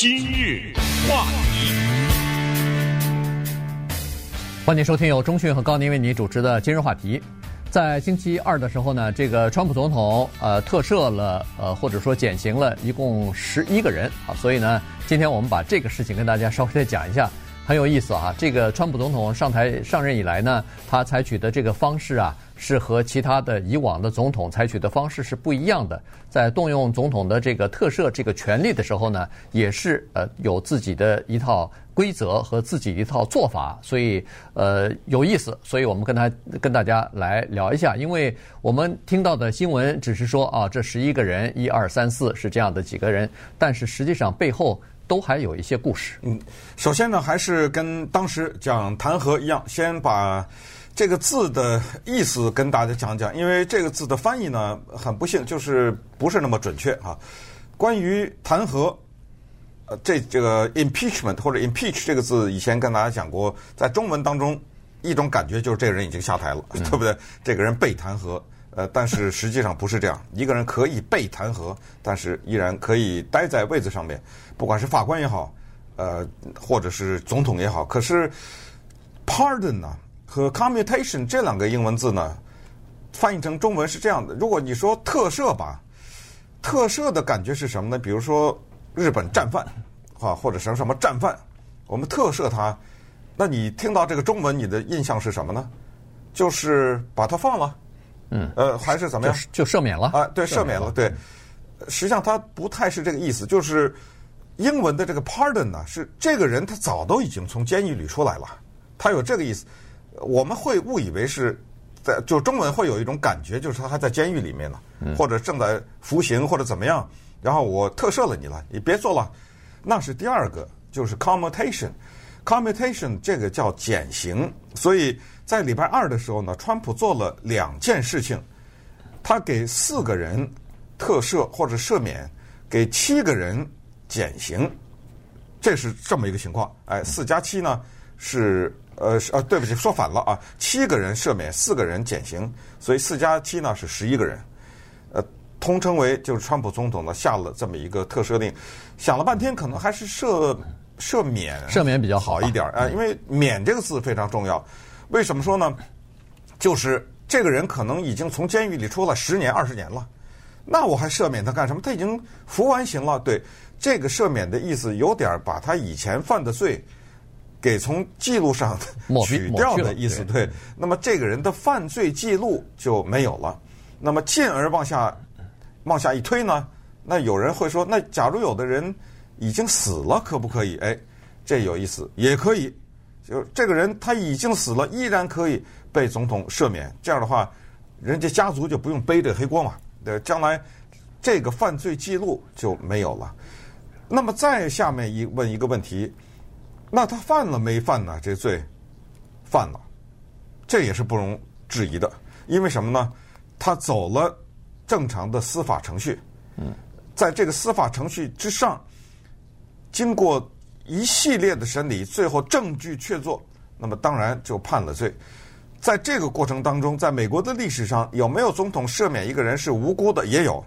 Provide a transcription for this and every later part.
今日话题，欢迎收听由中讯和高宁为你主持的今日话题。在星期二的时候呢，这个川普总统呃特赦了呃或者说减刑了一共十一个人啊，所以呢，今天我们把这个事情跟大家稍微再讲一下。很有意思啊！这个川普总统上台上任以来呢，他采取的这个方式啊，是和其他的以往的总统采取的方式是不一样的。在动用总统的这个特赦这个权利的时候呢，也是呃有自己的一套规则和自己一套做法，所以呃有意思。所以我们跟他跟大家来聊一下，因为我们听到的新闻只是说啊，这十一个人，一二三四是这样的几个人，但是实际上背后。都还有一些故事。嗯，首先呢，还是跟当时讲弹劾一样，先把这个字的意思跟大家讲讲，因为这个字的翻译呢，很不幸就是不是那么准确啊。关于弹劾，呃，这这个 impeachment 或者 impeach 这个字，以前跟大家讲过，在中文当中，一种感觉就是这个人已经下台了，嗯、对不对？这个人被弹劾。呃，但是实际上不是这样。一个人可以被弹劾，但是依然可以待在位子上面，不管是法官也好，呃，或者是总统也好。可是，pardon 呢和 commutation 这两个英文字呢，翻译成中文是这样的。如果你说特赦吧，特赦的感觉是什么呢？比如说日本战犯啊，或者什么什么战犯，我们特赦他，那你听到这个中文，你的印象是什么呢？就是把他放了。嗯，呃，还是怎么样？就赦免了啊？对，赦免了。对，实际上他不太是这个意思。就是英文的这个 pardon 呢，是这个人他早都已经从监狱里出来了，他有这个意思。我们会误以为是在，就中文会有一种感觉，就是他还在监狱里面呢，或者正在服刑，或者怎么样。然后我特赦了你了，你别做了。那是第二个，就是 commutation。commutation 这个叫减刑，所以。在礼拜二的时候呢，川普做了两件事情，他给四个人特赦或者赦免，给七个人减刑，这是这么一个情况。哎，四加七呢是呃呃，对不起，说反了啊，七个人赦免，四个人减刑，所以四加七呢是十一个人，呃，通称为就是川普总统呢下了这么一个特赦令，想了半天，可能还是赦赦免赦免比较好一点啊，因为免这个字非常重要。为什么说呢？就是这个人可能已经从监狱里出来十年、二十年了，那我还赦免他干什么？他已经服完刑了。对，这个赦免的意思有点把他以前犯的罪给从记录上 取掉的意思。对，那么这个人的犯罪记录就没有了。那么进而往下往下一推呢？那有人会说，那假如有的人已经死了，可不可以？哎，这有意思，也可以。就这个人他已经死了，依然可以被总统赦免。这样的话，人家家族就不用背这黑锅嘛。对，将来这个犯罪记录就没有了。那么再下面一问一个问题，那他犯了没犯呢？这罪犯了，这也是不容置疑的。因为什么呢？他走了正常的司法程序。嗯，在这个司法程序之上，经过。一系列的审理，最后证据确凿，那么当然就判了罪。在这个过程当中，在美国的历史上，有没有总统赦免一个人是无辜的？也有。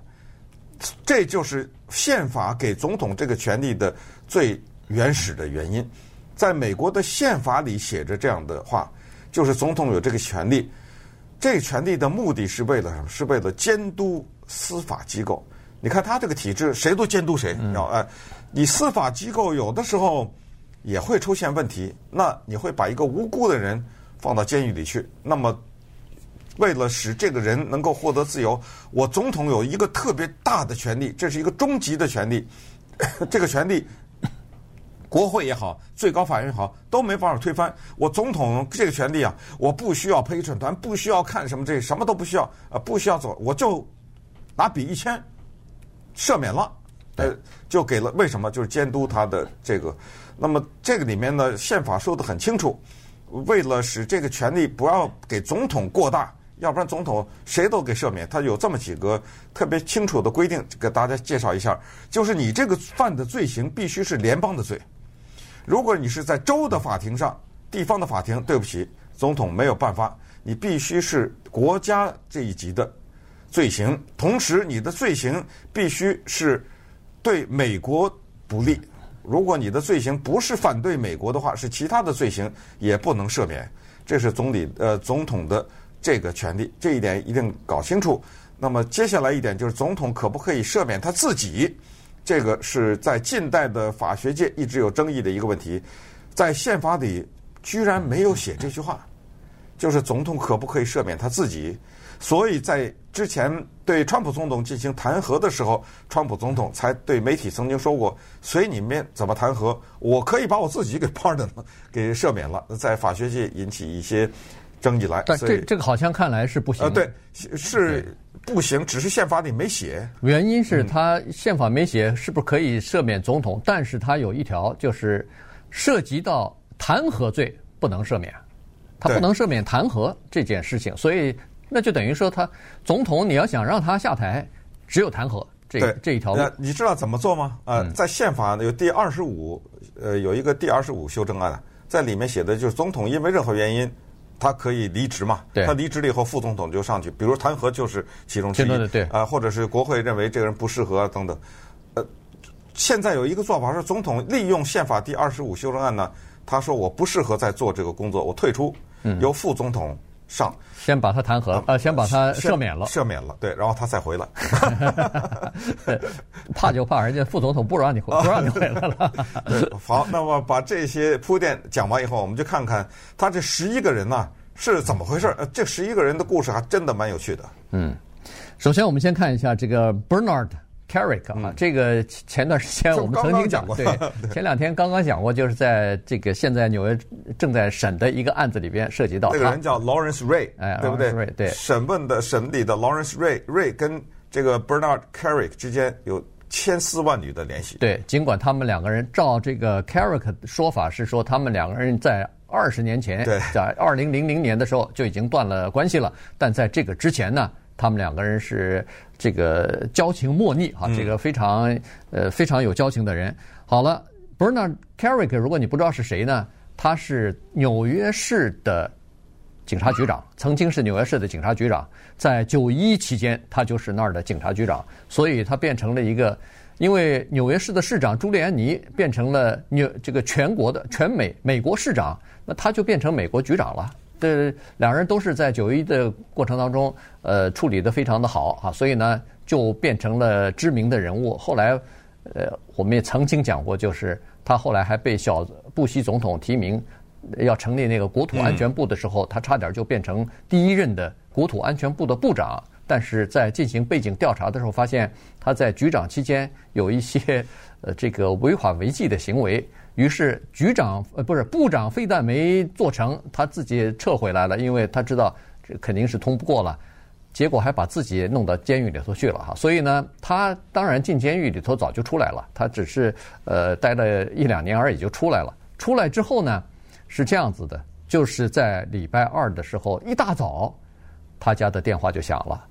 这就是宪法给总统这个权利的最原始的原因。在美国的宪法里写着这样的话，就是总统有这个权利。这个权利的目的是为了什么？是为了监督司法机构。你看他这个体制，谁都监督谁，你知道哎。你司法机构有的时候也会出现问题，那你会把一个无辜的人放到监狱里去。那么，为了使这个人能够获得自由，我总统有一个特别大的权利，这是一个终极的权利。这个权利，国会也好，最高法院也好，都没办法推翻。我总统这个权利啊，我不需要陪审团，不需要看什么这什么都不需要啊，不需要做，我就拿笔一签，赦免了。呃，就给了为什么？就是监督他的这个。那么这个里面呢，宪法说得很清楚，为了使这个权力不要给总统过大，要不然总统谁都给赦免。他有这么几个特别清楚的规定，给大家介绍一下。就是你这个犯的罪行必须是联邦的罪。如果你是在州的法庭上、地方的法庭，对不起，总统没有办法，你必须是国家这一级的罪行。同时，你的罪行必须是。对美国不利，如果你的罪行不是反对美国的话，是其他的罪行也不能赦免。这是总理呃总统的这个权利，这一点一定搞清楚。那么接下来一点就是总统可不可以赦免他自己？这个是在近代的法学界一直有争议的一个问题，在宪法里居然没有写这句话，就是总统可不可以赦免他自己？所以在之前对川普总统进行弹劾的时候，川普总统才对媒体曾经说过：“随你们怎么弹劾，我可以把我自己给 pardon 了，给赦免了。”在法学界引起一些争议来。但这这个好像看来是不行。呃，对，是不行，只是宪法里没写。原因是他宪法没写，是不是可以赦免总统？但是他有一条，就是涉及到弹劾罪不能赦免，他不能赦免弹劾这件事情，所以。那就等于说，他总统你要想让他下台，只有弹劾这这一条路。你知道怎么做吗？呃，在宪法有第二十五，呃，有一个第二十五修正案，在里面写的就是总统因为任何原因，他可以离职嘛。对。他离职了以后，副总统就上去，比如弹劾就是其中之一。啊，或者是国会认为这个人不适合等等。呃，现在有一个做法是，总统利用宪法第二十五修正案呢，他说我不适合再做这个工作，我退出，由副总统。上先把他弹劾了，呃，先把他赦免了，赦免了，对，然后他再回来。怕就怕人家副总统不让你回，不让你回来了。好，那么把这些铺垫讲完以后，我们就看看他这十一个人呢是怎么回事。呃，这十一个人的故事还真的蛮有趣的。嗯，首先我们先看一下这个 Bernard。Kerik 啊，这个前段时间我们曾经讲过，对，前两天刚刚讲过，就是在这个现在纽约正在审的一个案子里边涉及到。那个人叫 Lawrence Ray，哎，对不对？对，审问的审理的 Lawrence Ray，Ray 跟这个 Bernard Carrick 之间有千丝万缕的联系。对，尽管他们两个人照这个 Carrick 的说法是说，他们两个人在二十年前，在二零零零年的时候就已经断了关系了，但在这个之前呢，他们两个人是。这个交情莫逆哈，这个非常呃非常有交情的人。好了，Bernard Kerik，如果你不知道是谁呢？他是纽约市的警察局长，曾经是纽约市的警察局长，在九一期间他就是那儿的警察局长，所以他变成了一个，因为纽约市的市长朱利安尼变成了纽这个全国的全美美国市长，那他就变成美国局长了。这两人都是在九一的过程当中，呃，处理得非常的好啊，所以呢，就变成了知名的人物。后来，呃，我们也曾经讲过，就是他后来还被小布希总统提名，要成立那个国土安全部的时候，他差点就变成第一任的国土安全部的部长。但是在进行背景调查的时候，发现他在局长期间有一些呃这个违法违纪的行为。于是局长呃不是部长，非但没做成，他自己撤回来了，因为他知道这肯定是通不过了，结果还把自己弄到监狱里头去了哈。所以呢，他当然进监狱里头早就出来了，他只是呃待了一两年而已就出来了。出来之后呢，是这样子的，就是在礼拜二的时候一大早，他家的电话就响了，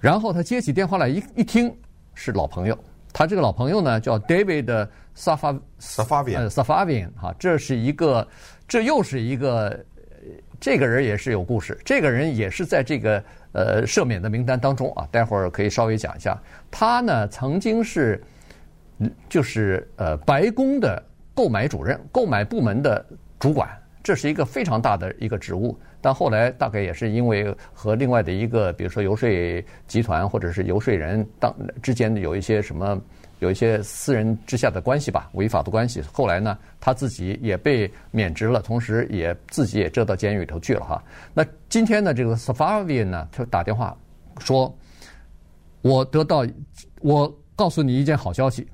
然后他接起电话来一一听是老朋友，他这个老朋友呢叫 David。Safavian Safavian 哈，这是一个，这又是一个，这个人也是有故事。这个人也是在这个呃赦免的名单当中啊，待会儿可以稍微讲一下。他呢曾经是，就是呃白宫的购买主任、购买部门的主管，这是一个非常大的一个职务。但后来大概也是因为和另外的一个，比如说游说集团或者是游说人当之间有一些什么。有一些私人之下的关系吧，违法的关系。后来呢，他自己也被免职了，同时也自己也折到监狱里头去了哈。那今天呢，这个 Safavian 呢，他打电话说：“我得到，我告诉你一件好消息，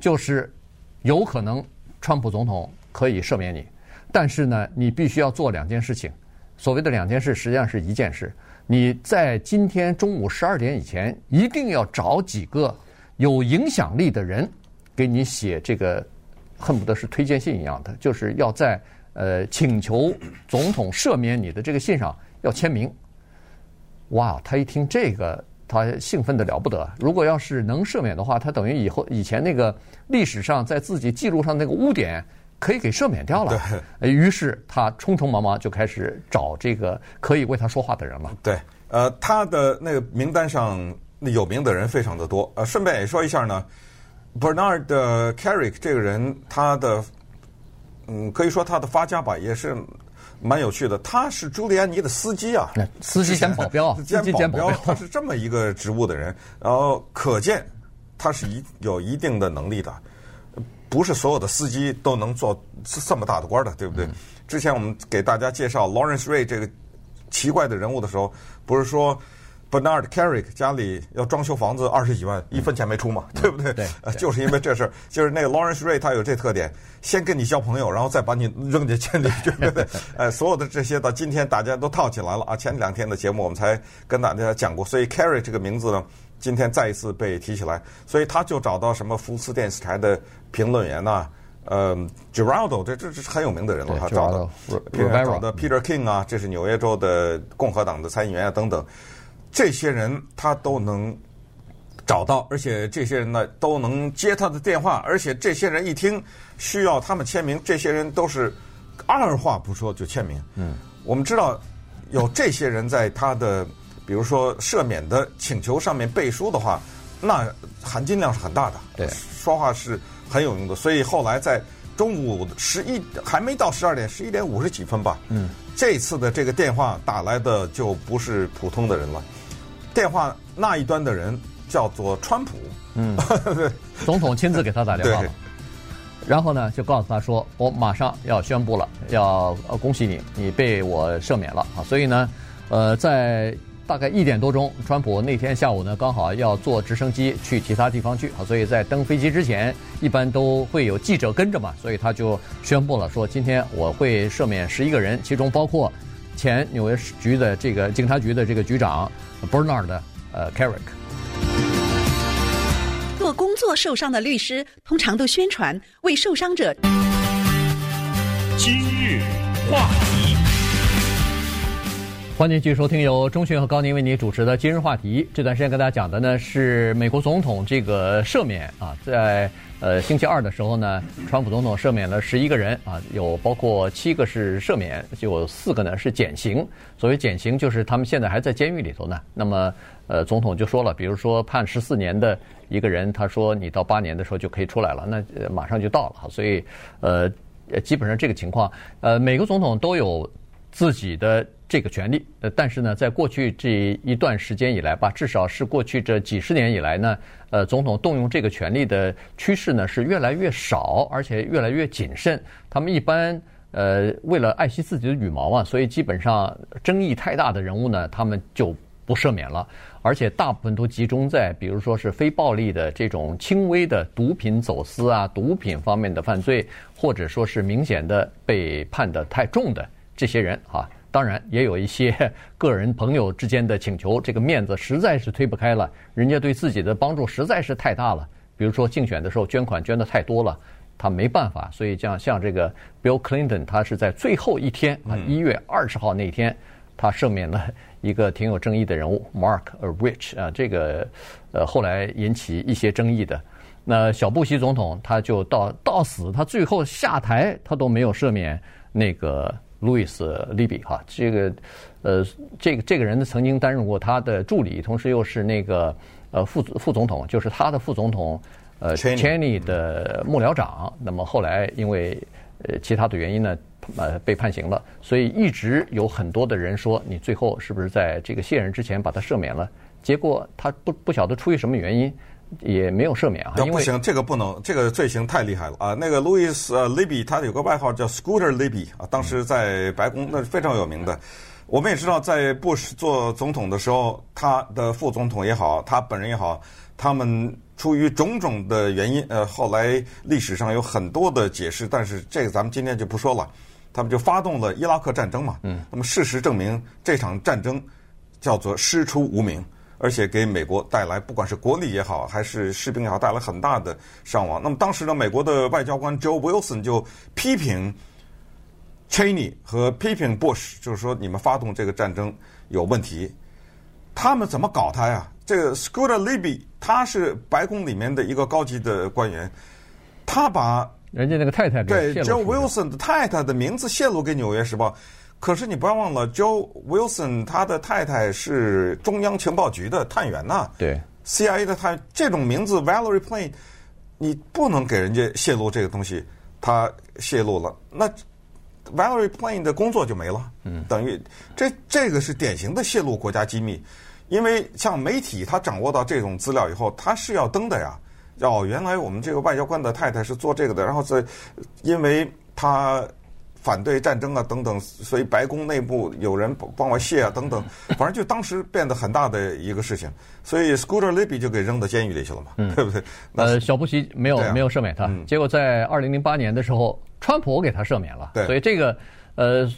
就是有可能川普总统可以赦免你，但是呢，你必须要做两件事情。所谓的两件事，实际上是一件事。你在今天中午十二点以前，一定要找几个。”有影响力的人给你写这个，恨不得是推荐信一样的，就是要在呃请求总统赦免你的这个信上要签名。哇，他一听这个，他兴奋的了不得。如果要是能赦免的话，他等于以后以前那个历史上在自己记录上那个污点可以给赦免掉了。对。于是他匆匆忙忙就开始找这个可以为他说话的人了。对，呃，他的那个名单上。有名的人非常的多，呃，顺便也说一下呢，Bernard Carrick 这个人，他的嗯，可以说他的发家吧，也是蛮有趣的。他是朱利安尼的司机啊，司机兼保镖，兼保镖，他是这么一个职务的人。然后可见他是一有一定的能力的，不是所有的司机都能做这么大的官的，对不对？嗯、之前我们给大家介绍 Lawrence Ray 这个奇怪的人物的时候，不是说。Bernard Kerik 家里要装修房子二十几万，一分钱没出嘛，嗯、对不对？对，呃，就是因为这事儿，就是那个 Lawrence Ray 他有这特点，先跟你交朋友，然后再把你扔进监里去，对不对？呃，所有的这些到今天大家都套起来了啊！前两天的节目我们才跟大家讲过，所以 Kerik 这个名字呢，今天再一次被提起来，所以他就找到什么福斯电视台的评论员呐、啊，呃，Geraldo 这这这是很有名的人了，他找到，找到 Peter King 啊，这是纽约州的共和党的参议员啊，等等。这些人他都能找到，而且这些人呢都能接他的电话，而且这些人一听需要他们签名，这些人都是二话不说就签名。嗯，我们知道有这些人在他的比如说赦免的请求上面背书的话，那含金量是很大的。对，说话是很有用的。所以后来在中午十一还没到十二点，十一点五十几分吧。嗯，这次的这个电话打来的就不是普通的人了。电话那一端的人叫做川普，嗯，总统亲自给他打电话了，然后呢就告诉他说，我马上要宣布了，要恭喜你，你被我赦免了啊！所以呢，呃，在大概一点多钟，川普那天下午呢刚好要坐直升机去其他地方去啊，所以在登飞机之前，一般都会有记者跟着嘛，所以他就宣布了说，今天我会赦免十一个人，其中包括。前纽约局的这个警察局的这个局长 Bernard 呃 Kerik，做工作受伤的律师通常都宣传为受伤者。今日话题，欢迎继续收听由钟迅和高宁为您主持的今日话题。这段时间跟大家讲的呢是美国总统这个赦免啊，在。呃，星期二的时候呢，川普总统赦免了十一个人啊，有包括七个是赦免，就有四个呢是减刑。所谓减刑，就是他们现在还在监狱里头呢。那么，呃，总统就说了，比如说判十四年的一个人，他说你到八年的时候就可以出来了，那马上就到了。所以，呃，基本上这个情况，呃，每个总统都有自己的。这个权利，呃，但是呢，在过去这一段时间以来吧，至少是过去这几十年以来呢，呃，总统动用这个权利的趋势呢是越来越少，而且越来越谨慎。他们一般呃为了爱惜自己的羽毛啊，所以基本上争议太大的人物呢，他们就不赦免了，而且大部分都集中在比如说是非暴力的这种轻微的毒品走私啊、毒品方面的犯罪，或者说是明显的被判的太重的这些人啊。当然，也有一些 个人朋友之间的请求，这个面子实在是推不开了。人家对自己的帮助实在是太大了，比如说竞选的时候捐款捐的太多了，他没办法。所以像像这个 Bill Clinton，他是在最后一天啊，一月二十号那天，他赦免了一个挺有争议的人物 Mark Rich 啊，这个呃后来引起一些争议的。那小布希总统他就到到死，他最后下台，他都没有赦免那个。路易斯·利比哈，这个，呃，这个这个人呢，曾经担任过他的助理，同时又是那个呃副副总统，就是他的副总统呃 Cheney 的幕僚长。那么后来因为呃其他的原因呢，呃被判刑了。所以一直有很多的人说，你最后是不是在这个卸任之前把他赦免了？结果他不不晓得出于什么原因。也没有赦免啊，不行，这个不能，这个罪行太厉害了啊！那个路易斯呃利比，他有个外号叫 Scooter Libby 啊，当时在白宫那是非常有名的。我们也知道，在布什做总统的时候，他的副总统也好，他本人也好，他们出于种种的原因，呃，后来历史上有很多的解释，但是这个咱们今天就不说了。他们就发动了伊拉克战争嘛，嗯，那么事实证明这场战争叫做师出无名。而且给美国带来，不管是国力也好，还是士兵也好，带来很大的伤亡。那么当时呢，美国的外交官 Joe Wilson 就批评 Cheney 和批评 Bush，就是说你们发动这个战争有问题。他们怎么搞他呀？这个 Scooter Libby 他是白宫里面的一个高级的官员，他把人家那个太太对 Joe Wilson 的太太的名字泄露给《纽约时报》。可是你不要忘了，Joe Wilson 他的太太是中央情报局的探员呐。对，CIA 的探这种名字 Valerie Plame，你不能给人家泄露这个东西，他泄露了，那 Valerie Plame 的工作就没了。嗯，等于这这个是典型的泄露国家机密，因为像媒体，他掌握到这种资料以后，他是要登的呀。哦，原来我们这个外交官的太太是做这个的，然后在因为他。反对战争啊，等等，所以白宫内部有人帮我卸啊，等等，反正就当时变得很大的一个事情，所以 Scooter Libby 就给扔到监狱里去了嘛，嗯、对不对？呃，小布希没有、啊、没有赦免他，嗯、结果在二零零八年的时候，川普给他赦免了，对，所以这个呃，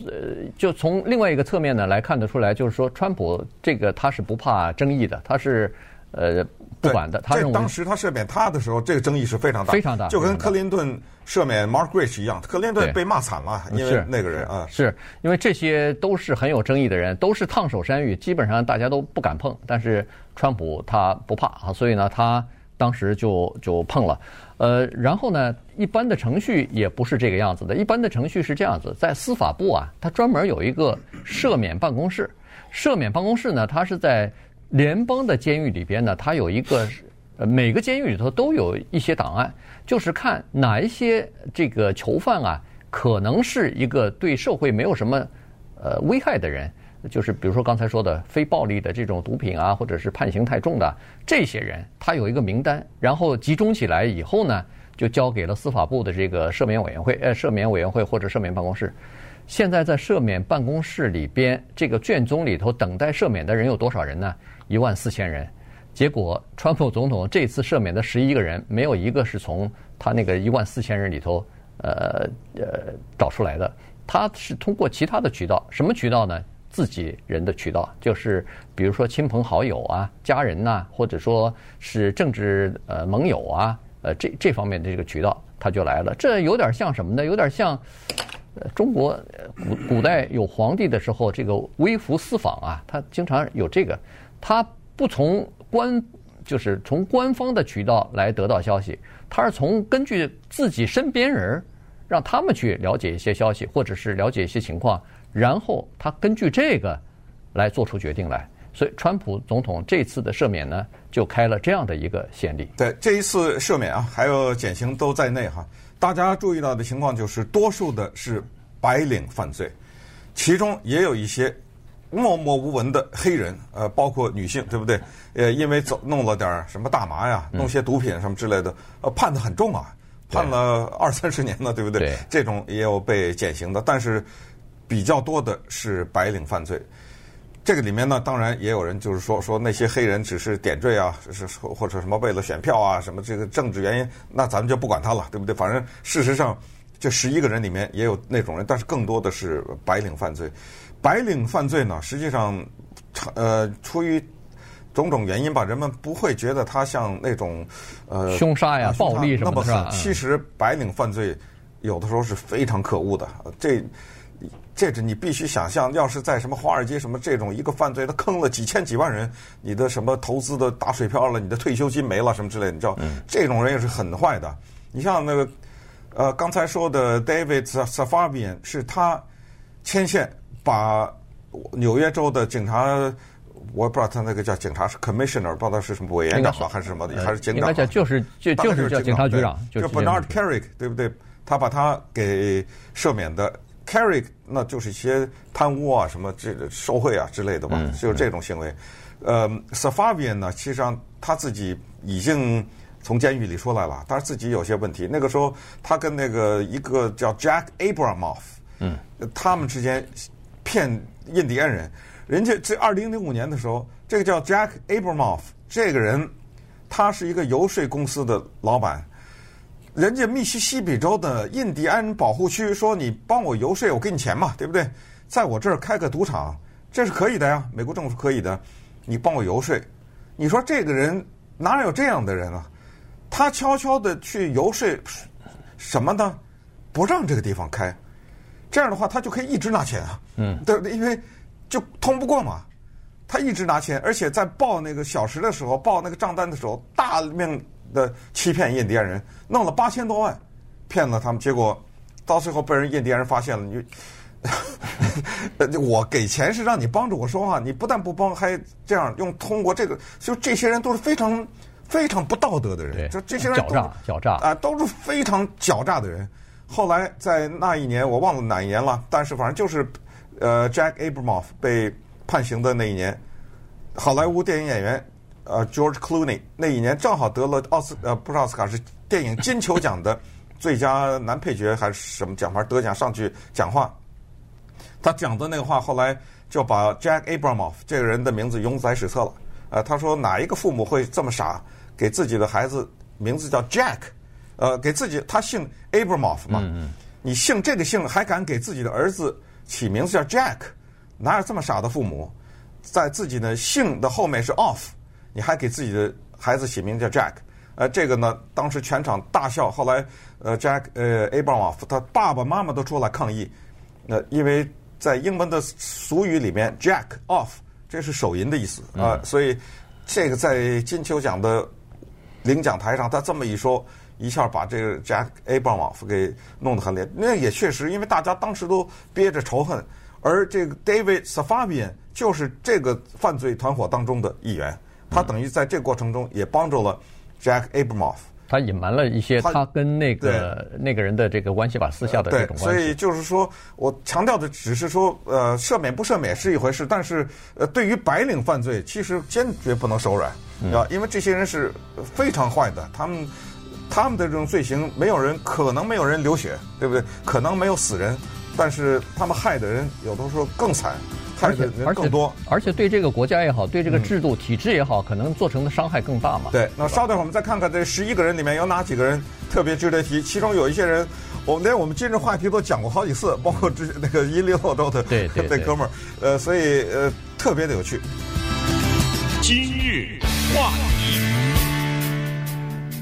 就从另外一个侧面呢来看得出来，就是说川普这个他是不怕争议的，他是呃。不管的，他当时他赦免他的时候，这个争议是非常大，非常大，就跟克林顿赦免 Mark Rich 一样，克林顿被骂惨了，因为那个人啊，是因为这些都是很有争议的人，都是烫手山芋，基本上大家都不敢碰。但是川普他不怕啊，所以呢，他当时就就碰了。呃，然后呢，一般的程序也不是这个样子的，一般的程序是这样子，在司法部啊，他专门有一个赦免办公室，赦免办公室呢，它是在。联邦的监狱里边呢，它有一个，呃，每个监狱里头都有一些档案，就是看哪一些这个囚犯啊，可能是一个对社会没有什么呃危害的人，就是比如说刚才说的非暴力的这种毒品啊，或者是判刑太重的这些人，他有一个名单，然后集中起来以后呢，就交给了司法部的这个赦免委员会，呃，赦免委员会或者赦免办公室。现在在赦免办公室里边，这个卷宗里头等待赦免的人有多少人呢？一万四千人，结果川普总统这次赦免的十一个人，没有一个是从他那个一万四千人里头，呃呃找出来的。他是通过其他的渠道，什么渠道呢？自己人的渠道，就是比如说亲朋好友啊、家人呐、或者说是政治呃盟友啊，呃这这方面的这个渠道，他就来了。这有点像什么呢？有点像呃中国古古代有皇帝的时候，这个微服私访啊，他经常有这个。他不从官，就是从官方的渠道来得到消息，他是从根据自己身边人，让他们去了解一些消息，或者是了解一些情况，然后他根据这个来做出决定来。所以，川普总统这次的赦免呢，就开了这样的一个先例。对，这一次赦免啊，还有减刑都在内哈。大家注意到的情况就是，多数的是白领犯罪，其中也有一些。默默无闻的黑人，呃，包括女性，对不对？呃，因为走弄了点什么大麻呀，弄些毒品什么之类的，呃，判的很重啊，判了二三十年了，对不对？对。这种也有被减刑的，但是比较多的是白领犯罪。这个里面呢，当然也有人就是说说那些黑人只是点缀啊，是或者什么为了选票啊，什么这个政治原因，那咱们就不管他了，对不对？反正事实上，这十一个人里面也有那种人，但是更多的是白领犯罪。白领犯罪呢，实际上，呃，出于种种原因吧，人们不会觉得他像那种呃凶杀呀、暴力什么的。其实白领犯罪有的时候是非常可恶的。这这是你必须想象，要是在什么华尔街什么这种一个犯罪，他坑了几千几万人，你的什么投资的打水漂了，你的退休金没了什么之类的，你知道，嗯、这种人也是很坏的。你像那个呃刚才说的 David Safavian 是他牵线。把纽约州的警察，我也不知道他那个叫警察是 commissioner，不知道是什么委员长吧，还是什么的，还是警长？应该叫就是就就是叫警察局长，就 Bernard Kerik，对不对？他把他给赦免的 Kerik，那就是一些贪污啊、什么这受贿啊之类的吧，就是这种行为。呃，Safavian 呢，其实上他自己已经从监狱里出来了，但是自己有些问题。那个时候他跟那个一个叫 Jack Abramoff，嗯，他们之间。骗印第安人，人家这二零零五年的时候，这个叫 Jack Abramoff 这个人，他是一个游说公司的老板。人家密西西比州的印第安保护区说：“你帮我游说，我给你钱嘛，对不对？在我这儿开个赌场，这是可以的呀，美国政府可以的。你帮我游说，你说这个人哪有这样的人啊？他悄悄的去游说什么呢？不让这个地方开。”这样的话，他就可以一直拿钱啊，嗯，对，因为就通不过嘛，他一直拿钱，而且在报那个小时的时候，报那个账单的时候，大量的欺骗印第安人，弄了八千多万，骗了他们，结果到最后被人印第安人发现了，你，我给钱是让你帮着我说话，你不但不帮，还这样用通过这个，就这些人都是非常非常不道德的人。就，这这些人狡诈，狡诈啊，都是非常狡诈的人。后来在那一年，我忘了哪一年了，但是反正就是，呃，Jack Abramoff 被判刑的那一年，好莱坞电影演员呃 George Clooney 那一年正好得了奥斯呃不是奥斯卡是电影金球奖的最佳男配角还是什么奖牌得奖上去讲话，他讲的那个话后来就把 Jack Abramoff 这个人的名字永载史册了。呃，他说哪一个父母会这么傻，给自己的孩子名字叫 Jack？呃，给自己他姓 Abramoff 嘛，嗯嗯，你姓这个姓还敢给自己的儿子起名字叫 Jack？哪有这么傻的父母？在自己的姓的后面是 off，你还给自己的孩子起名叫 Jack？呃，这个呢，当时全场大笑。后来，呃，Jack 呃 Abramoff 他爸爸妈妈都出来抗议。呃，因为在英文的俗语里面，Jack off 这是手淫的意思啊，呃，所以这个在金球奖的领奖台上，他这么一说。一下把这个 Jack Abramoff 给弄得很厉害，那也确实，因为大家当时都憋着仇恨，而这个 David Safavian 就是这个犯罪团伙当中的一员，他等于在这个过程中也帮助了 Jack Abramoff。他隐瞒了一些他跟那个那个人的这个关系吧，私下的这种关系。所以就是说我强调的只是说，呃，赦免不赦免是一回事，但是呃，对于白领犯罪，其实坚决不能手软啊，因为这些人是非常坏的，他们。他们的这种罪行，没有人可能没有人流血，对不对？可能没有死人，但是他们害的人有的时候更惨，害的人更多，而且，而且对这个国家也好，对这个制度、嗯、体制也好，可能造成的伤害更大嘛。对，那稍等会儿我们再看看这十一个人里面有哪几个人特别值得提。其中有一些人，我们连我们今日话题都讲过好几次，包括之前那个伊利诺州的对对 那哥们儿，呃，所以呃特别的有趣。今日话题。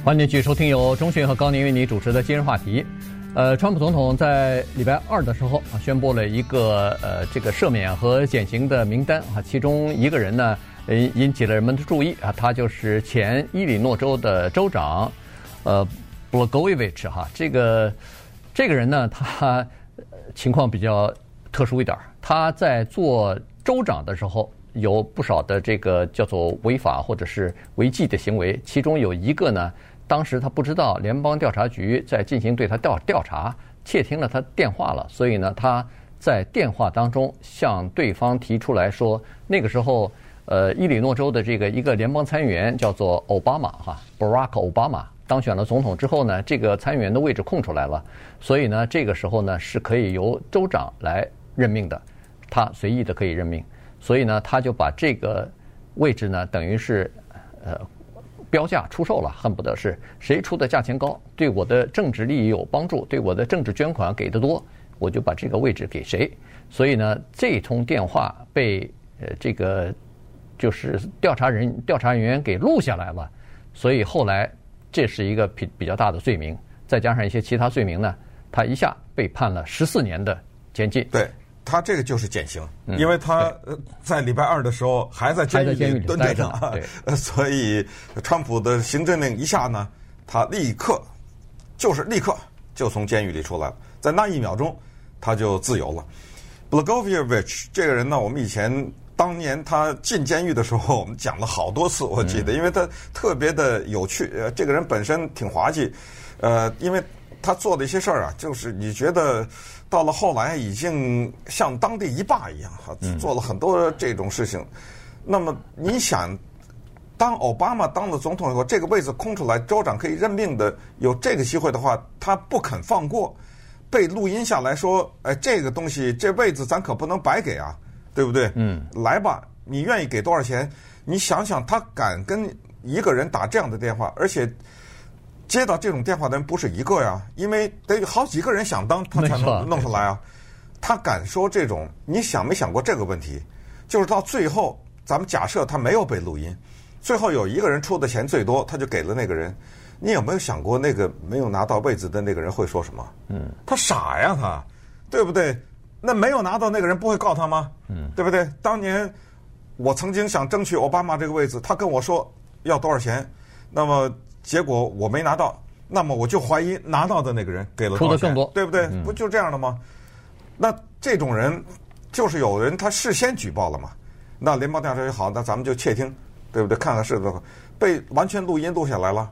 欢迎继续收听由中讯和高宁为你主持的今日话题。呃，川普总统在礼拜二的时候啊，宣布了一个呃这个赦免和减刑的名单啊，其中一个人呢，引引起了人们的注意啊，他就是前伊利诺州的州长，呃，Blagojevich 哈，这个这个人呢，他情况比较特殊一点，他在做州长的时候。有不少的这个叫做违法或者是违纪的行为，其中有一个呢，当时他不知道联邦调查局在进行对他调调查，窃听了他电话了，所以呢，他在电话当中向对方提出来说，那个时候，呃，伊利诺州的这个一个联邦参议员叫做奥巴马哈，Barack Obama 当选了总统之后呢，这个参议员的位置空出来了，所以呢，这个时候呢是可以由州长来任命的，他随意的可以任命。所以呢，他就把这个位置呢，等于是呃标价出售了，恨不得是谁出的价钱高，对我的政治利益有帮助，对我的政治捐款给的多，我就把这个位置给谁。所以呢，这通电话被呃这个就是调查人调查人员给录下来了，所以后来这是一个比比较大的罪名，再加上一些其他罪名呢，他一下被判了十四年的监禁。对。他这个就是减刑，因为他在礼拜二的时候还在监狱里蹲着呢，所以川普的行政令一下呢，他立刻就是立刻就从监狱里出来了，在那一秒钟他就自由了。Blagojevich 这个人呢，我们以前当年他进监狱的时候，我们讲了好多次，我记得，因为他特别的有趣，呃，这个人本身挺滑稽，呃，因为他做的一些事儿啊，就是你觉得。到了后来，已经像当地一霸一样，哈，做了很多这种事情。那么你想，当奥巴马当了总统以后，这个位置空出来，州长可以任命的，有这个机会的话，他不肯放过，被录音下来说，哎，这个东西，这位置咱可不能白给啊，对不对？嗯，来吧，你愿意给多少钱？你想想，他敢跟一个人打这样的电话，而且。接到这种电话的人不是一个呀，因为得有好几个人想当，他才能弄出来啊。他敢说这种，你想没想过这个问题？就是到最后，咱们假设他没有被录音，最后有一个人出的钱最多，他就给了那个人。你有没有想过，那个没有拿到位子的那个人会说什么？嗯，他傻呀，他，对不对？那没有拿到那个人不会告他吗？嗯，对不对？当年我曾经想争取奥巴马这个位子，他跟我说要多少钱，那么。结果我没拿到，那么我就怀疑拿到的那个人给了多少钱，更多，对不对？不就这样的吗？那这种人就是有人他事先举报了嘛？那联邦调查局好，那咱们就窃听，对不对？看看是不是？被完全录音录下来了，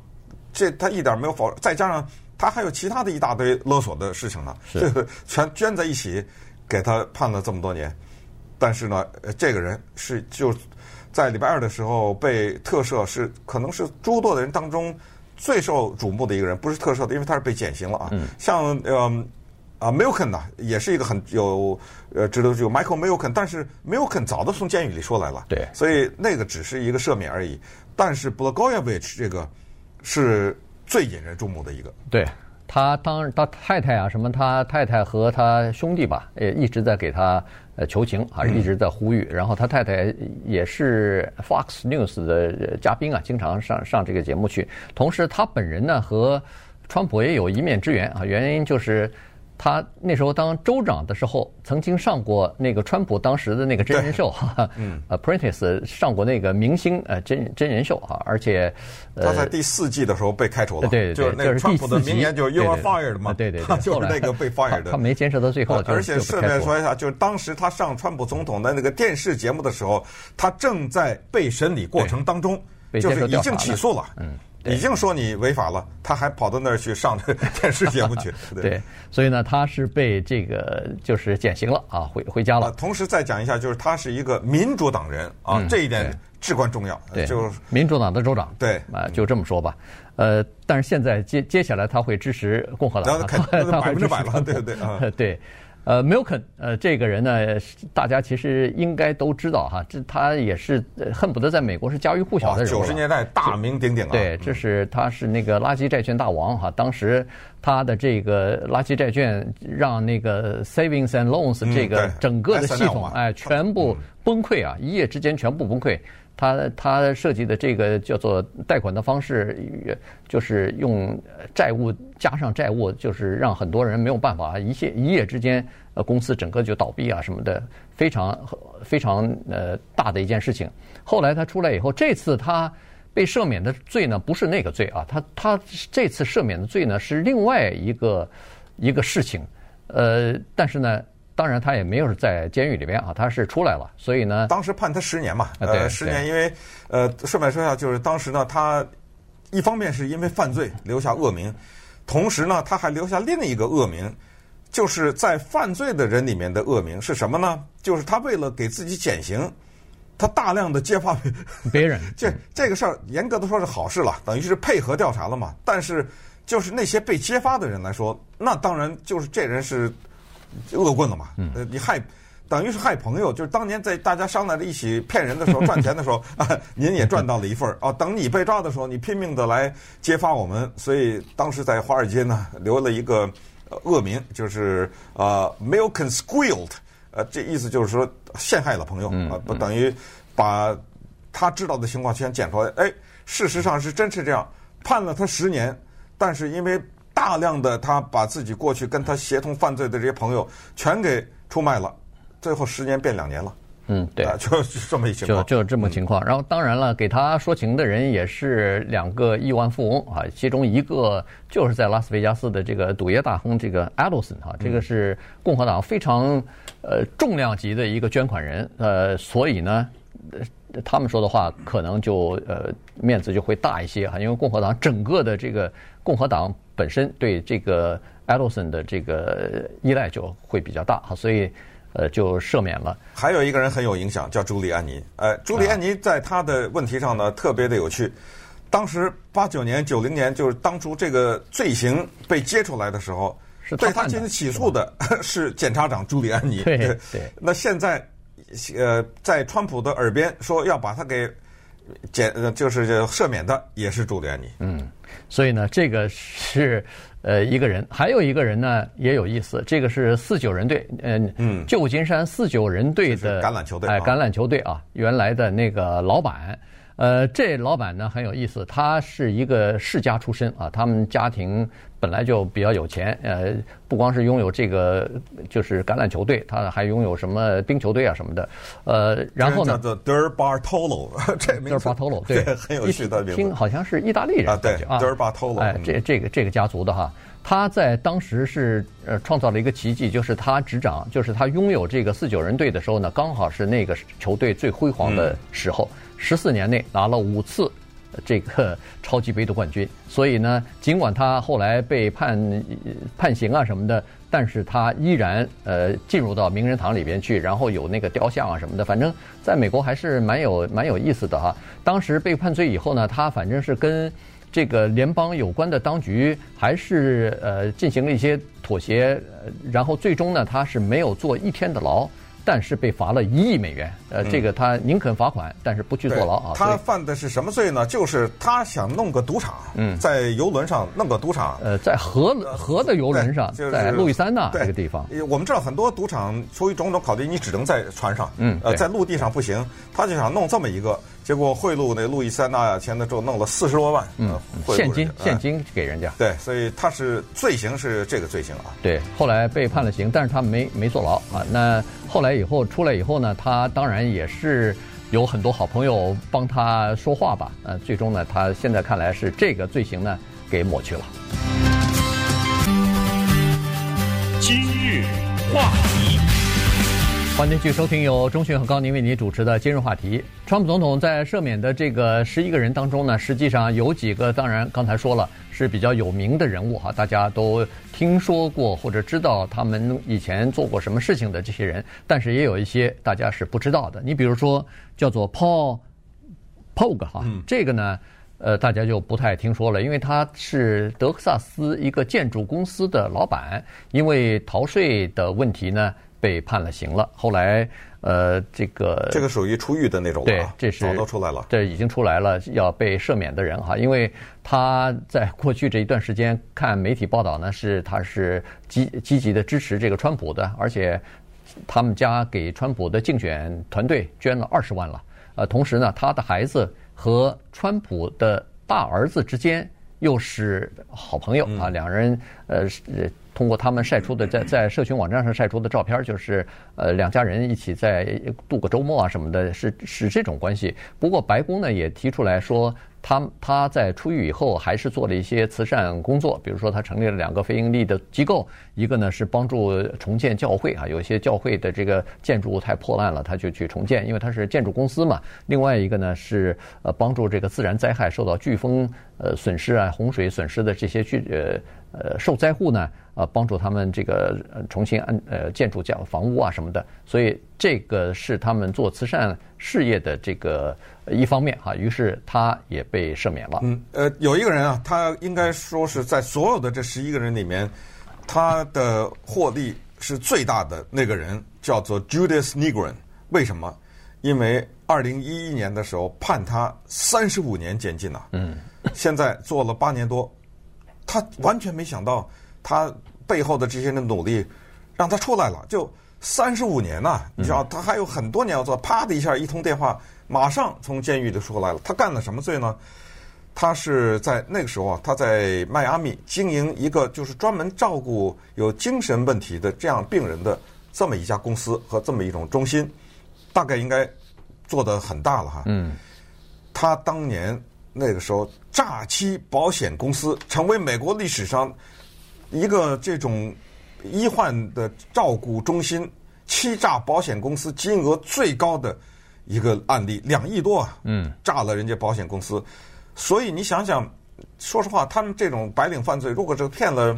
这他一点没有否认，再加上他还有其他的一大堆勒索的事情呢，这个全捐在一起给他判了这么多年。但是呢，这个人是就在礼拜二的时候被特赦，是可能是诸多的人当中最受瞩目的一个人，不是特赦的，因为他是被减刑了啊。嗯、像呃。啊，Milken 呢，也是一个很有呃值得就 Michael Milken，但是 Milken 早都从监狱里出来了，对，所以那个只是一个赦免而已。但是 Blagojevich 这个是最引人注目的一个，对他当他太太啊，什么他太太和他兄弟吧，也一直在给他呃求情，啊一直在呼吁。然后他太太也是 Fox News 的嘉宾啊，经常上上这个节目去。同时，他本人呢和川普也有一面之缘啊，原因就是。他那时候当州长的时候，曾经上过那个川普当时的那个真人秀，哈，嗯，Apprentice 上过那个明星呃真真人秀哈，而且，他在第四季的时候被开除了，对对，就是那个川普的名言就是 You are fired 嘛，对对，就是那个被 fired 的，他没坚持到最后，而且顺便说一下，就是当时他上川普总统的那个电视节目的时候，他正在被审理过程当中，就是已经起诉了，嗯。已经说你违法了，他还跑到那儿去上这电视节目去。对，对，所以呢，他是被这个就是减刑了啊，回回家了。同时再讲一下，就是他是一个民主党人啊，这一点至关重要。对，就是民主党的州长。对，啊，就这么说吧。呃，但是现在接接下来他会支持共和党，他百分之百了，对对啊，对。呃，Milken，呃，这个人呢，大家其实应该都知道哈，这他也是恨不得在美国是家喻户晓的人。九十年代大名鼎鼎啊。对，这是他是那个垃圾债券大王哈，当时他的这个垃圾债券让那个 Savings and Loans 这个整个的系统哎全部崩溃啊，一夜之间全部崩溃。他他设计的这个叫做贷款的方式，就是用债务加上债务，就是让很多人没有办法，一夜一夜之间，呃，公司整个就倒闭啊什么的，非常非常呃大的一件事情。后来他出来以后，这次他被赦免的罪呢，不是那个罪啊，他他这次赦免的罪呢是另外一个一个事情，呃，但是呢。当然，他也没有在监狱里边啊，他是出来了，所以呢，当时判他十年嘛，呃，十年，因为呃，顺便说一下，就是当时呢，他一方面是因为犯罪留下恶名，同时呢，他还留下另一个恶名，就是在犯罪的人里面的恶名是什么呢？就是他为了给自己减刑，他大量的揭发别人，这这个事儿严格的说是好事了，等于是配合调查了嘛。但是就是那些被揭发的人来说，那当然就是这人是。恶棍了嘛？呃，你害，等于是害朋友。就是当年在大家商量着一起骗人的时候，赚钱的时候啊，您也赚到了一份儿啊。等你被抓的时候，你拼命的来揭发我们，所以当时在华尔街呢留了一个恶名，就是啊，Milken squealed，呃，这意思就是说陷害了朋友啊，不等于把他知道的情况全剪出来。哎，事实上是真是这样，判了他十年，但是因为。大量的他把自己过去跟他协同犯罪的这些朋友全给出卖了，最后十年变两年了。嗯，对，就这么一情况，就就这么情况。然后当然了，给他说情的人也是两个亿万富翁啊，其中一个就是在拉斯维加斯的这个赌业大亨这个 Adelson 啊，这个是共和党非常呃重量级的一个捐款人，呃，所以呢，他们说的话可能就呃面子就会大一些哈，因为共和党整个的这个共和党。本身对这个 Adelson 的这个依赖就会比较大哈，所以呃就赦免了。还有一个人很有影响，叫朱利安尼。呃，朱利安尼在他的问题上呢特别的有趣。当时八九年、九零年，就是当初这个罪行被揭出来的时候，是对他进行起诉的 是检察长朱利安尼。对对。那现在呃，在川普的耳边说要把他给减，就是这赦免的也是朱利安尼。嗯。所以呢，这个是呃一个人，还有一个人呢也有意思。这个是四九人队，嗯嗯，旧金山四九人队的橄榄球队，哎，橄榄球队啊，原来的那个老板。呃，这老板呢很有意思，他是一个世家出身啊，他们家庭本来就比较有钱，呃，不光是拥有这个就是橄榄球队，他还拥有什么冰球队啊什么的，呃，然后呢，叫做 Der Bartolo，这名字 Der Bartolo 对，很有趣的名字，听好像是意大利人啊，对啊，Der Bartolo，哎，这这个这个家族的哈，他在当时是呃创造了一个奇迹，就是他执掌，就是他拥有这个四九人队的时候呢，刚好是那个球队最辉煌的时候。嗯十四年内拿了五次这个 超级杯的冠军。所以呢，尽管他后来被判判刑啊什么的，但是他依然呃进入到名人堂里边去，然后有那个雕像啊什么的。反正在美国还是蛮有蛮有意思的哈。当时被判罪以后呢，他反正是跟这个联邦有关的当局还是呃进行了一些妥协，然后最终呢，他是没有坐一天的牢。但是被罚了一亿美元，呃，这个他宁肯罚款，但是不去坐牢啊。他犯的是什么罪呢？就是他想弄个赌场，嗯，在游轮上弄个赌场，呃，在河河的游轮上，在路易斯安那这个地方。我们知道很多赌场出于种种考虑，你只能在船上，嗯，呃，在陆地上不行。他就想弄这么一个，结果贿赂那路易斯安那钱的时候弄了四十多万，嗯，现金现金给人家。对，所以他是罪行是这个罪行啊。对，后来被判了刑，但是他没没坐牢啊。那。后来以后出来以后呢，他当然也是有很多好朋友帮他说话吧。呃，最终呢，他现在看来是这个罪行呢给抹去了。今日话题，欢迎继续收听由中讯和高宁为您主持的今日话题。川普总统在赦免的这个十一个人当中呢，实际上有几个，当然刚才说了。是比较有名的人物哈，大家都听说过或者知道他们以前做过什么事情的这些人，但是也有一些大家是不知道的。你比如说叫做 Paul Pogue 哈，这个呢，呃，大家就不太听说了，因为他是德克萨斯一个建筑公司的老板，因为逃税的问题呢被判了刑了，后来。呃，这个这个属于出狱的那种，对，这是早都出来了，这已经出来了，要被赦免的人哈，因为他在过去这一段时间看媒体报道呢，是他是积积极的支持这个川普的，而且他们家给川普的竞选团队捐了二十万了，呃，同时呢，他的孩子和川普的大儿子之间又是好朋友啊，两人呃是。通过他们晒出的在在社群网站上晒出的照片，就是呃两家人一起在度过周末啊什么的，是是这种关系。不过白宫呢也提出来说。他他在出狱以后还是做了一些慈善工作，比如说他成立了两个非盈利的机构，一个呢是帮助重建教会啊，有些教会的这个建筑物太破烂了，他就去重建，因为他是建筑公司嘛。另外一个呢是呃帮助这个自然灾害受到飓风呃损失啊、洪水损失的这些巨呃呃受灾户呢，呃帮助他们这个重新安呃建筑建房屋啊什么的，所以这个是他们做慈善事业的这个。一方面哈，于是他也被赦免了。嗯，呃，有一个人啊，他应该说是在所有的这十一个人里面，他的获利是最大的那个人，叫做 Julius Nigren。为什么？因为二零一一年的时候判他三十五年监禁了。嗯，现在做了八年多，他完全没想到他背后的这些人的努力让他出来了，就三十五年呐，你知道他还有很多年要做，啪的一下一通电话。马上从监狱里出来了。他干了什么罪呢？他是在那个时候啊，他在迈阿密经营一个就是专门照顾有精神问题的这样病人的这么一家公司和这么一种中心，大概应该做得很大了哈。嗯。他当年那个时候诈欺保险公司，成为美国历史上一个这种医患的照顾中心欺诈保险公司金额最高的。一个案例两亿多啊，嗯，诈了人家保险公司，所以你想想，说实话，他们这种白领犯罪，如果这个骗了，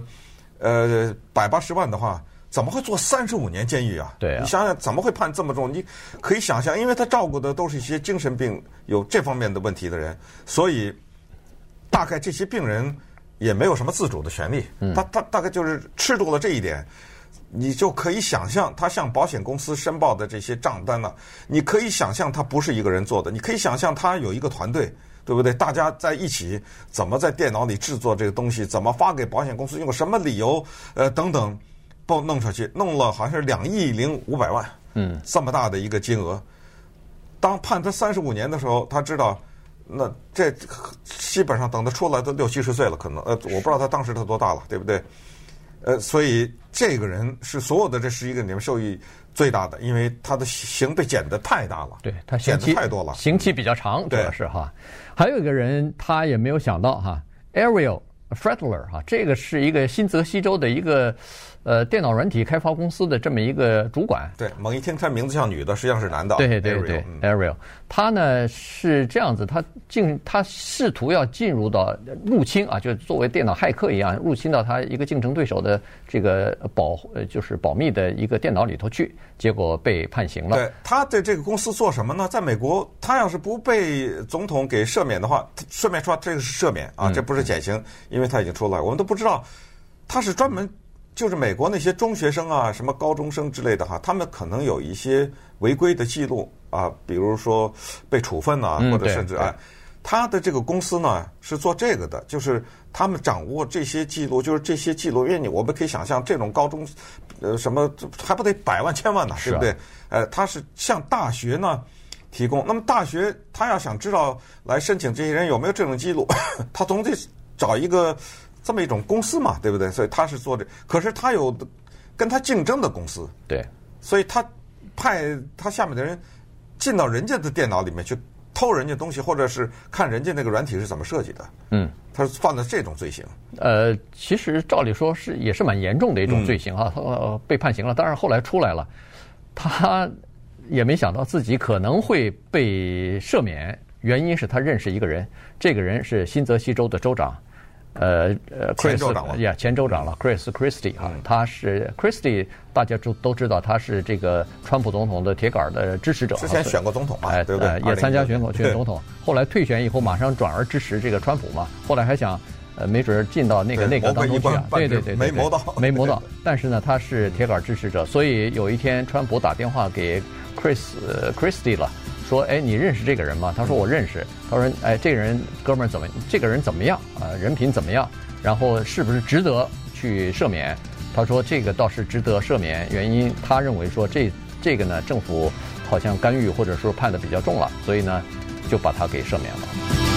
呃，百八十万的话，怎么会坐三十五年监狱啊？对啊，你想想怎么会判这么重？你可以想象，因为他照顾的都是一些精神病有这方面的问题的人，所以大概这些病人也没有什么自主的权利，嗯，他他大概就是吃住了这一点。你就可以想象，他向保险公司申报的这些账单呢，你可以想象他不是一个人做的，你可以想象他有一个团队，对不对？大家在一起怎么在电脑里制作这个东西，怎么发给保险公司，用什么理由，呃，等等，报弄出去，弄了好像是两亿零五百万，嗯，这么大的一个金额。当判他三十五年的时候，他知道，那这基本上等他出来都六七十岁了，可能，呃，我不知道他当时他多大了，对不对？呃，所以这个人是所有的这十一个里面受益最大的，因为他的刑被减的太大了，对他减的太多了，刑期比较长，主要是哈。还有一个人，他也没有想到哈，Ariel Fredler 哈，这个是一个新泽西州的一个呃电脑软体开发公司的这么一个主管。对，猛一听他名字像女的，实际上是男的。对对对对，Ariel，他呢是这样子，他进他试图要进入到入侵啊，就作为电脑骇客一样入侵到他一个竞争对手的这个保呃就是保密的一个电脑里头去，结果被判刑了。对，他对这个公司做什么呢？在美国，他要是不被总统给赦免的话，顺便说这个是赦免啊，这不是减刑，因为他已经出来，我们都不知道他是专门。就是美国那些中学生啊，什么高中生之类的哈，他们可能有一些违规的记录啊，比如说被处分啊，或者甚至哎，他的这个公司呢是做这个的，就是他们掌握这些记录，就是这些记录，因为你我们可以想象，这种高中呃什么还不得百万千万呢，对不对？呃，他是向大学呢提供，那么大学他要想知道来申请这些人有没有这种记录，他总得找一个。这么一种公司嘛，对不对？所以他是做这，可是他有跟他竞争的公司，对，所以他派他下面的人进到人家的电脑里面去偷人家东西，或者是看人家那个软体是怎么设计的。嗯，他是犯了这种罪行。呃，其实照理说是也是蛮严重的一种罪行哈，呃，被判刑了。当然后来出来了，他也没想到自己可能会被赦免，原因是他认识一个人，这个人是新泽西州的州长。呃呃，Chris 呀，前州长了，Chris Christie 啊，他是 Christie，大家都都知道他是这个川普总统的铁杆的支持者，之前选过总统嘛，哎，对不对？也参加选过选总统，后来退选以后马上转而支持这个川普嘛，后来还想呃没准进到那个内阁当中去啊，对对对，没谋到，没谋到，但是呢他是铁杆支持者，所以有一天川普打电话给 Chris Christie 了。说，哎，你认识这个人吗？他说我认识。他说，哎，这个人哥们儿怎么？这个人怎么样啊？人品怎么样？然后是不是值得去赦免？他说这个倒是值得赦免，原因他认为说这这个呢，政府好像干预或者说判的比较重了，所以呢就把他给赦免了。